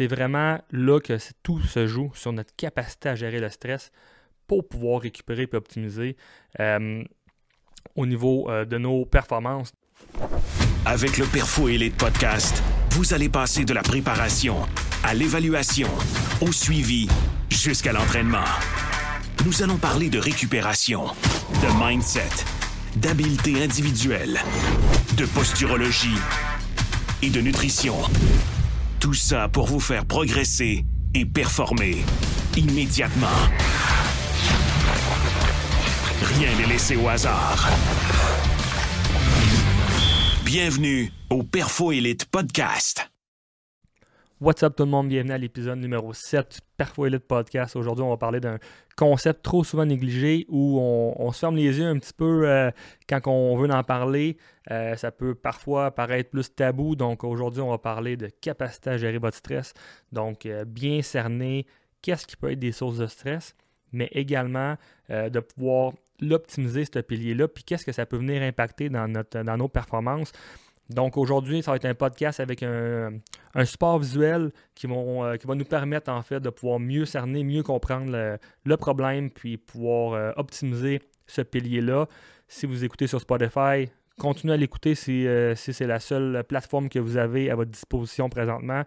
c'est vraiment là que tout se joue sur notre capacité à gérer le stress pour pouvoir récupérer et optimiser euh, au niveau euh, de nos performances. Avec le Perfo Elite Podcast, vous allez passer de la préparation à l'évaluation, au suivi, jusqu'à l'entraînement. Nous allons parler de récupération, de mindset, d'habileté individuelle, de posturologie et de nutrition. Tout ça pour vous faire progresser et performer immédiatement. Rien n'est laissé au hasard. Bienvenue au Perfo Elite Podcast. What's up tout le monde, bienvenue à l'épisode numéro 7 du Perfo Elite Podcast. Aujourd'hui, on va parler d'un concept trop souvent négligé où on, se ferme les yeux un petit peu euh, quand on veut en parler. Euh, ça peut parfois paraître plus tabou. Donc aujourd'hui, on va parler de capacité à gérer votre stress. Donc euh, bien cerner qu'est-ce qui peut être des sources de stress, mais également de pouvoir l'optimiser, ce pilier-là, puis qu'est-ce que ça peut venir impacter dans, notre, dans nos performances. Donc aujourd'hui, ça va être un podcast avec un, support visuel qui, vont, euh, qui va nous permettre en fait de pouvoir mieux cerner, mieux comprendre le, problème, puis pouvoir euh, optimiser ce pilier-là. Si vous écoutez sur Spotify, continuez à l'écouter si, euh, si c'est la seule plateforme que vous avez à votre disposition présentement.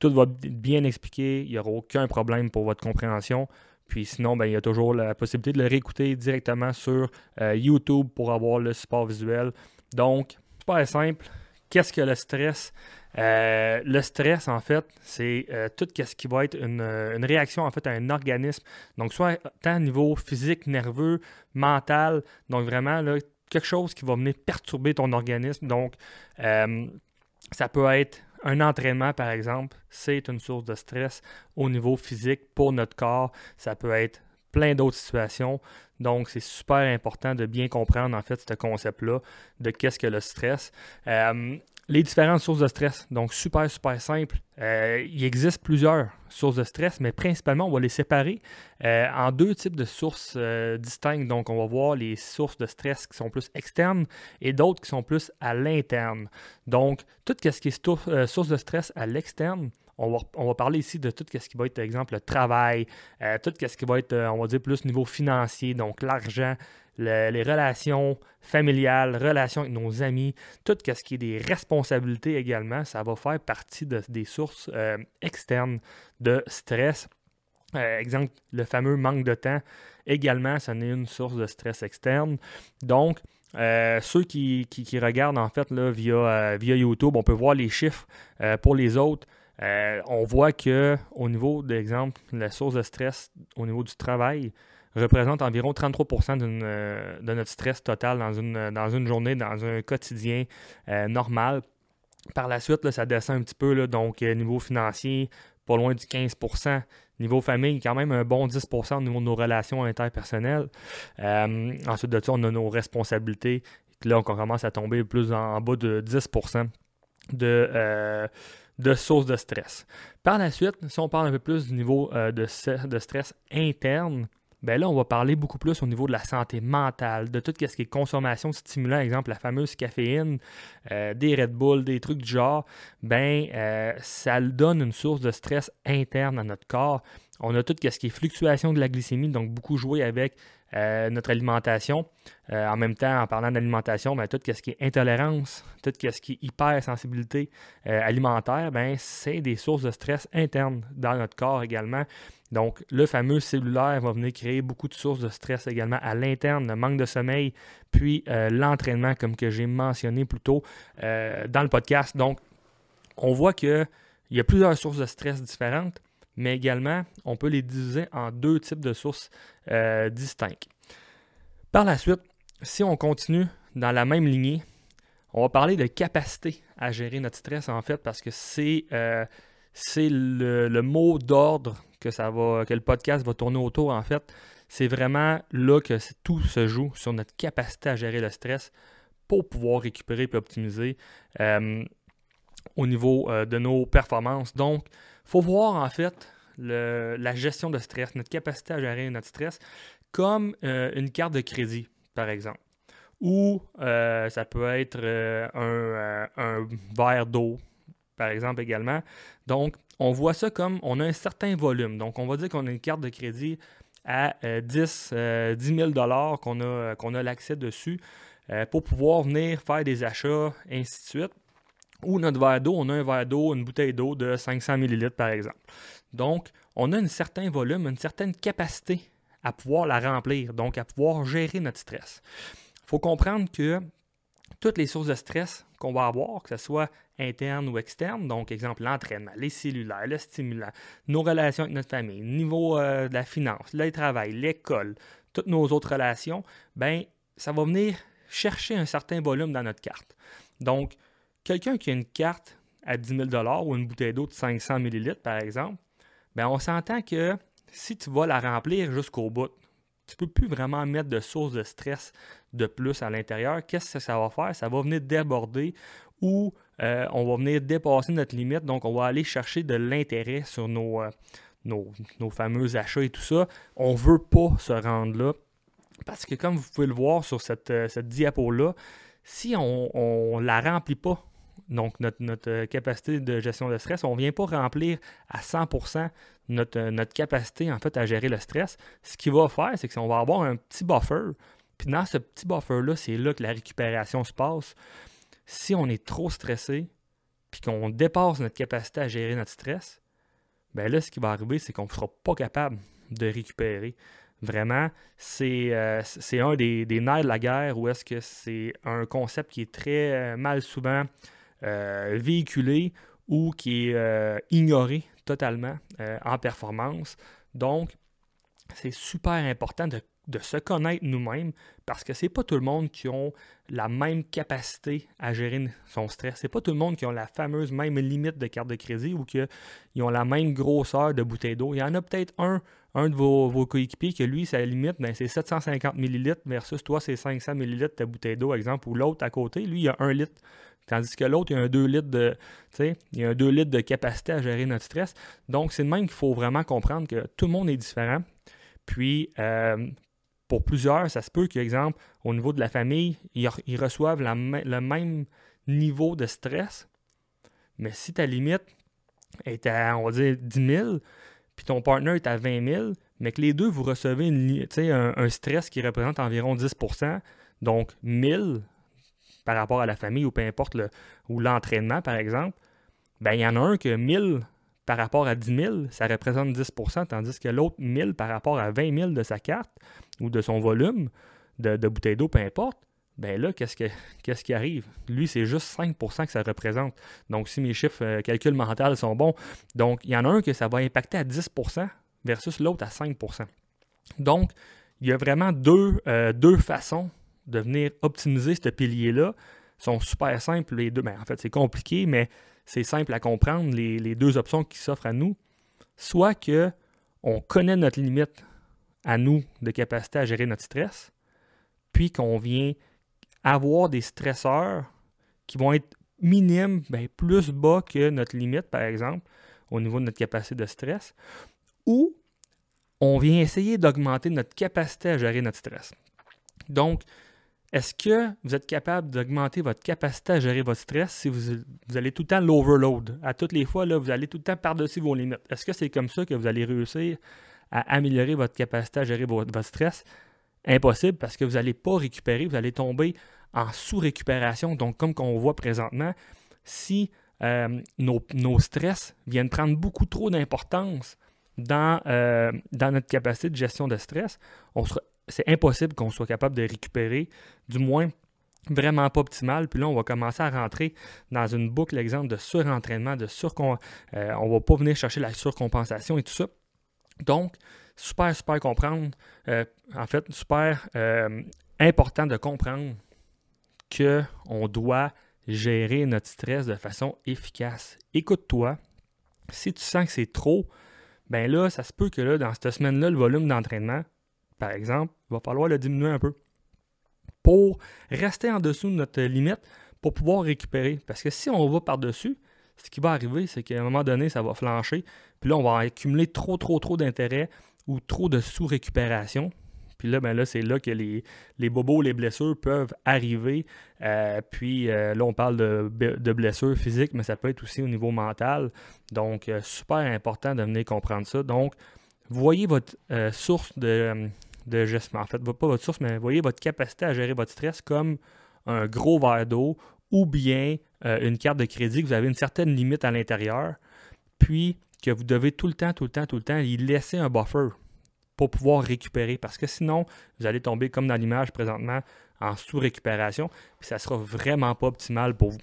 Tout va bien expliquer, il n'y aura aucun problème pour votre compréhension. Puis sinon, ben, il y a toujours la possibilité de le réécouter directement sur YouTube pour avoir le support visuel. Donc, pas simple. Qu'est-ce que le stress? Euh, le stress, en fait, c'est euh, tout ce qui va être une, réaction en fait à un organisme. Donc, soit tant au niveau physique, nerveux, mental. Donc, vraiment, quelque chose qui va venir perturber ton organisme. Donc, ça peut être un entraînement, par exemple, c'est une source de stress au niveau physique pour notre corps. Ça peut être plein d'autres situations. Donc, c'est super important de bien comprendre, en fait, ce concept-là de qu'est-ce que le stress. Euh, les différentes sources de stress. Donc, super, super simple. Euh, il existe plusieurs sources de stress, mais principalement, on va les séparer euh, en deux types de sources distinctes. Donc, on va voir les sources de stress qui sont plus externes et d'autres qui sont plus à l'interne. Donc, tout ce qui est source de stress à l'externe, on va, parler ici de tout ce qui va être, par exemple, le travail, tout ce qui va être, on va dire, plus niveau financier, donc l'argent, les relations familiales, relations avec nos amis, tout ce qui est des responsabilités également, ça va faire partie des sources euh, externes de stress. Euh, exemple, le fameux manque de temps, également, ça n'est une source de stress externe. Donc, euh, ceux qui, regardent en fait là, via YouTube, on peut voir les chiffres pour les autres. On voit que au niveau, d'exemple, la source de stress au niveau du travail, représente environ 33% euh, de notre stress total dans une, dans une journée, dans un quotidien euh, normal. Par la suite, ça descend un petit peu, donc euh, niveau financier, pas loin du 15% Niveau famille, quand même un bon 10% au niveau de nos relations interpersonnelles. ensuite de ça, on a nos responsabilités. Là, on commence à tomber plus en, bas de 10 de, de sources de stress. Par la suite, si on parle un peu plus du niveau de, de stress interne, ben là, on va parler beaucoup plus au niveau de la santé mentale, de tout ce qui est consommation de stimulants, exemple la fameuse caféine, euh, des Red Bull, des trucs du genre, ben euh, ça donne une source de stress interne à notre corps. On a tout ce qui est fluctuation de la glycémie, donc beaucoup jouer avec euh, notre alimentation. en même temps, en parlant d'alimentation, ben, tout ce qui est intolérance, tout ce qui est hypersensibilité alimentaire, ben, c'est des sources de stress internes dans notre corps également. Donc, le fameux cellulaire va venir créer beaucoup de sources de stress également à l'interne, le manque de sommeil, puis euh, l'entraînement, comme que j'ai mentionné plus tôt euh, dans le podcast. Donc, on voit qu'il y a plusieurs sources de stress différentes, mais également, on peut les diviser en deux types de sources euh, distinctes. Par la suite, si on continue dans la même lignée, on va parler de capacité à gérer notre stress, en fait, parce que c'est c'est le, mot d'ordre que que le podcast va tourner autour, en fait, c'est vraiment là que tout se joue sur notre capacité à gérer le stress pour pouvoir récupérer et optimiser euh, au niveau euh, de nos performances. Donc, faut voir en fait la gestion de stress, notre capacité à gérer notre stress, comme euh, une carte de crédit, par exemple. Ou ça peut être un, un verre d'eau, par exemple également. Donc, on voit ça comme on a un certain volume. Donc, on va dire qu'on a une carte de crédit à 10, 10 000 qu'on a, qu'on a l'accès dessus pour pouvoir venir faire des achats, ainsi de suite. Ou notre verre d'eau, on a un verre d'eau, une bouteille d'eau de 500 ml par exemple. Donc, on a un certain volume, une certaine capacité à pouvoir la remplir, donc à pouvoir gérer notre stress. Il faut comprendre que toutes les sources de stress qu'on va avoir, que ce soit interne ou externe, donc exemple l'entraînement, les cellulaires, le stimulant, nos relations avec notre famille, niveau euh, de la finance, le travail, l'école, toutes nos autres relations, ben ça va venir chercher un certain volume dans notre carte. Donc, quelqu'un qui a une carte à 10 000 ou une bouteille d'eau de 500 ml, par exemple, ben on s'entend que si tu vas la remplir jusqu'au bout, tu ne peux plus vraiment mettre de source de stress de plus à l'intérieur. Qu'est-ce que ça va faire? Ça va venir déborder ou euh, on va venir dépasser notre limite. Donc, on va aller chercher de l'intérêt sur nos, euh, nos, fameux achats et tout ça. On ne veut pas se rendre là. Parce que comme vous pouvez le voir sur cette, euh, cette diapo-là, si on ne la remplit pas donc notre, euh, capacité de gestion de stress, on ne vient pas remplir à 100% notre, euh, notre capacité en fait à gérer le stress. Ce qu'il va faire, c'est qu'on va avoir un petit buffer. Puis dans ce petit buffer-là, c'est là que la récupération se passe. Si on est trop stressé, puis qu'on dépasse notre capacité à gérer notre stress, bien là, ce qui va arriver, c'est qu'on ne sera pas capable de récupérer. Vraiment, c'est euh, un des, des, nerfs de la guerre où est-ce que c'est un concept qui est très mal souvent euh, véhiculé ou qui est euh, ignoré totalement euh, en performance. Donc, c'est super important de, se connaître nous-mêmes parce que c'est pas tout le monde qui ont la même capacité à gérer son stress. C'est pas tout le monde qui ont la fameuse même limite de carte de crédit ou qu'ils ont la même grosseur de bouteille d'eau. Il y en a peut-être un, un de vos, coéquipiers que lui, sa limite, ben, c'est 750 ml versus toi, c'est 500 ml de bouteille d'eau, exemple, ou l'autre à côté, lui, il a 1 litre. Tandis que l'autre, il y a un 2 litres de, il y a un 2 litres de capacité à gérer notre stress. Donc, c'est de même qu'il faut vraiment comprendre que tout le monde est différent. Puis, euh, pour plusieurs, ça se peut qu'exemple, au niveau de la famille, ils, reçoivent le même niveau de stress. Mais si ta limite est à, on va dire, 10 000, puis ton partner est à 20 000, mais que les deux, vous recevez un, un stress qui représente environ 10% donc 1000 par rapport à la famille ou peu importe, ou l'entraînement, par exemple, ben, il y en a un que 1000 par rapport à 10 000, ça représente 10% tandis que l'autre 1000 par rapport à 20 000 de sa carte ou de son volume de, de bouteille d'eau, peu importe, ben là, qu'est-ce, que, qu'est-ce qui arrive? Lui, c'est juste 5% que ça représente. Donc, si mes chiffres euh, calcul mental sont bons, donc il y en a un que ça va impacter à 10% versus l'autre à 5% Donc, il y a vraiment deux, euh, deux façons de venir optimiser ce pilier-là sont super simples, les deux. Ben, en fait, c'est compliqué, mais c'est simple à comprendre, les, deux options qui s'offrent à nous. Soit que on connaît notre limite à nous de capacité à gérer notre stress, puis qu'on vient avoir des stresseurs qui vont être minimes, ben, plus bas que notre limite, par exemple, au niveau de notre capacité de stress, ou on vient essayer d'augmenter notre capacité à gérer notre stress. Donc, est-ce que vous êtes capable d'augmenter votre capacité à gérer votre stress si vous, allez tout le temps l'overload? À toutes les fois, là, vous allez tout le temps par-dessus vos limites. Est-ce que c'est comme ça que vous allez réussir à améliorer votre capacité à gérer votre, stress? Impossible parce que vous n'allez pas récupérer, vous allez tomber en sous-récupération. Donc, comme on voit présentement, si euh, nos, stress viennent prendre beaucoup trop d'importance dans, euh, dans notre capacité de gestion de stress, on sera c'est impossible qu'on soit capable de récupérer, du moins vraiment pas optimal. Puis là, on va commencer à rentrer dans une boucle, exemple, de surentraînement, de surcon... Euh, on va pas venir chercher la surcompensation et tout ça. Donc, super, super comprendre, euh, en fait, super euh, important de comprendre qu'on doit gérer notre stress de façon efficace. Écoute-toi. Si tu sens que c'est trop, ben là, ça se peut que là, dans cette semaine-là, le volume d'entraînement par exemple, il va falloir le diminuer un peu pour rester en dessous de notre limite pour pouvoir récupérer. Parce que si on va par-dessus, ce qui va arriver, c'est qu'à un moment donné, ça va flancher. Puis là, on va accumuler trop, trop, trop d'intérêt ou trop de sous-récupération. Puis là, ben là, c'est là que les, les bobos, les blessures peuvent arriver. Euh, puis euh, là, on parle de, de, blessures physiques, mais ça peut être aussi au niveau mental. Donc, euh, super important de venir comprendre ça. Donc, voyez votre source de, de gestion. En fait, pas votre source, mais voyez votre capacité à gérer votre stress comme un gros verre d'eau ou bien une carte de crédit que vous avez une certaine limite à l'intérieur. Puis que vous devez tout le temps, tout le temps, tout le temps y laisser un buffer pour pouvoir récupérer. Parce que sinon, vous allez tomber comme dans l'image présentement en sous-récupération, puis ça ne sera vraiment pas optimal pour vous.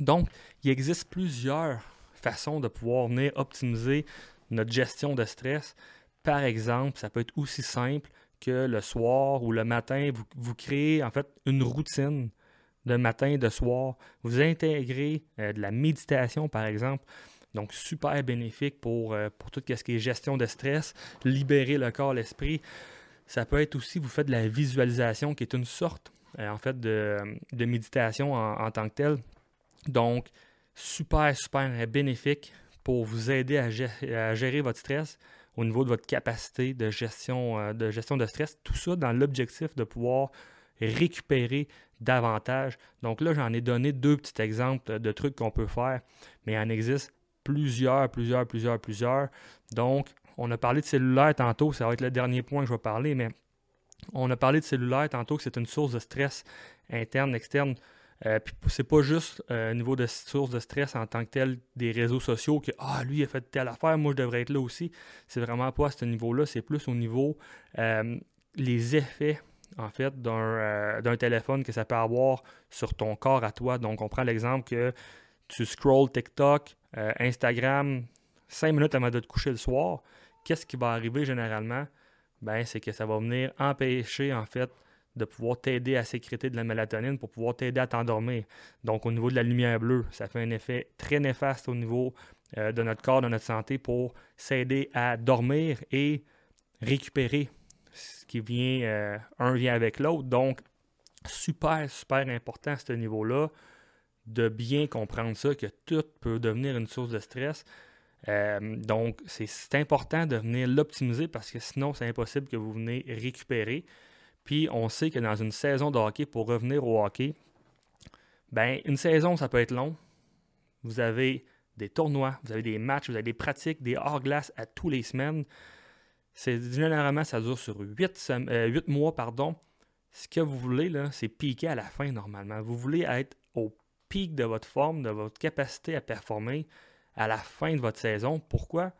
Donc, il existe plusieurs façons de pouvoir venir optimiser notre gestion de stress. Par exemple, ça peut être aussi simple que le soir ou le matin, vous, vous créez en fait une routine de matin, de soir. Vous intégrez euh, de la méditation, par exemple. Donc, super bénéfique pour, euh, pour tout ce qui est gestion de stress, libérer le corps, l'esprit. Ça peut être aussi, vous faites de la visualisation, qui est une sorte, euh, en fait, de, méditation en, tant que telle. Donc, super, super bénéfique pour vous aider à, gérer, votre stress au niveau de votre capacité de gestion, euh, de gestion de stress. Tout ça dans l'objectif de pouvoir récupérer davantage. Donc là, j'en ai donné deux petits exemples de trucs qu'on peut faire, mais il en existe plusieurs, plusieurs, plusieurs, plusieurs. Donc, on a parlé de cellulaire tantôt, ça va être le dernier point que je vais parler, mais on a parlé de cellulaire tantôt c'est une source de stress interne, externe. Euh, puis c'est pas juste euh, au niveau de source de stress en tant que tel des réseaux sociaux que ah lui il a fait telle affaire, moi je devrais être là aussi. C'est vraiment pas à ce niveau-là, c'est plus au niveau euh, les effets en fait d'un, d'un téléphone que ça peut avoir sur ton corps à toi. Donc on prend l'exemple que tu scrolls TikTok, euh, Instagram, 5 minutes avant de te coucher le soir, qu'est-ce qui va arriver généralement? Ben, c'est que ça va venir empêcher, en fait, de pouvoir t'aider à sécréter de la mélatonine pour pouvoir t'aider à t'endormir. Donc, au niveau de la lumière bleue, ça fait un effet très néfaste au niveau euh, de notre corps, de notre santé pour s'aider à dormir et récupérer ce qui vient, euh, un vient avec l'autre. Donc, super, super important à ce niveau-là de bien comprendre ça, que tout peut devenir une source de stress. Euh, donc, c'est important de venir l'optimiser parce que sinon, c'est impossible que vous venez récupérer. Puis, on sait que dans une saison de hockey, pour revenir au hockey, ben, une saison, ça peut être long. Vous avez des tournois, vous avez des matchs, vous avez des pratiques, des hors-glace à tous les semaines. C'est généralement, ça dure sur 8, euh, mois. Pardon. Ce que vous voulez, là, c'est piquer à la fin normalement. Vous voulez être au pic de votre forme, de votre capacité à performer à la fin de votre saison. Pourquoi?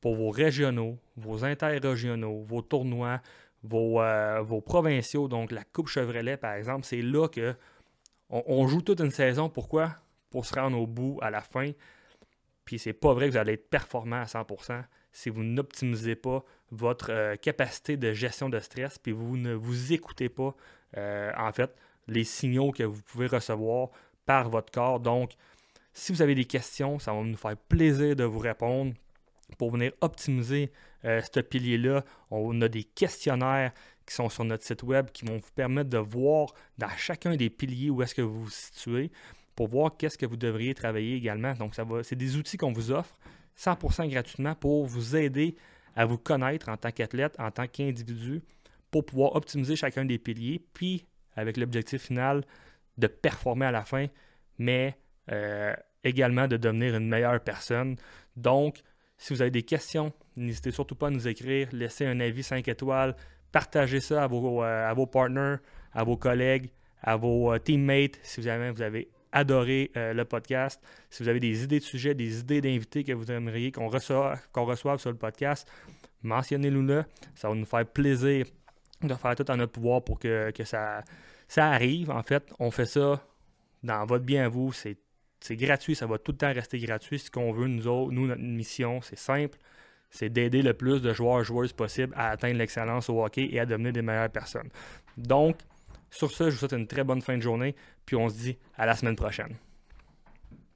Pour vos régionaux, vos interrégionaux, vos tournois, vos, euh, vos provinciaux, donc la Coupe Chevrolet par exemple, c'est là que on, joue toute une saison. Pourquoi? Pour se rendre au bout à la fin. Puis c'est pas vrai que vous allez être performant à 100% si vous n'optimisez pas votre euh, capacité de gestion de stress, puis vous ne vous écoutez pas, euh, en fait, les signaux que vous pouvez recevoir par votre corps. Donc, si vous avez des questions, ça va nous faire plaisir de vous répondre pour venir optimiser euh, ce pilier-là. On a des questionnaires qui sont sur notre site web qui vont vous permettre de voir dans chacun des piliers où est-ce que vous vous situez pour voir qu'est-ce que vous devriez travailler également. Donc, ça c'est des outils qu'on vous offre 100% gratuitement pour vous aider à vous connaître en tant qu'athlète, en tant qu'individu, pour pouvoir optimiser chacun des piliers, puis avec l'objectif final de performer à la fin, mais euh, également de devenir une meilleure personne. Donc, si vous avez des questions, n'hésitez surtout pas à nous écrire, laissez un avis 5 étoiles, partagez ça à vos, euh, à vos partners, à vos collègues, à vos euh, teammates, si vous avez, vous avez adoré le podcast. Si vous avez des idées de sujets, des idées d'invités que vous aimeriez qu'on reçoive, reçoive sur le podcast, mentionnez-nous là. Ça va nous faire plaisir de faire tout en notre pouvoir pour que, que ça, ça arrive, en fait, on fait ça dans votre bien à vous, c'est gratuit, ça va tout le temps rester gratuit. Ce qu'on veut, nous autres, nous, notre mission, c'est simple, c'est d'aider le plus de joueurs et joueuses possible à atteindre l'excellence au hockey et à devenir des meilleures personnes. Donc, sur ce, je vous souhaite une très bonne fin de journée, puis on se dit à la semaine prochaine.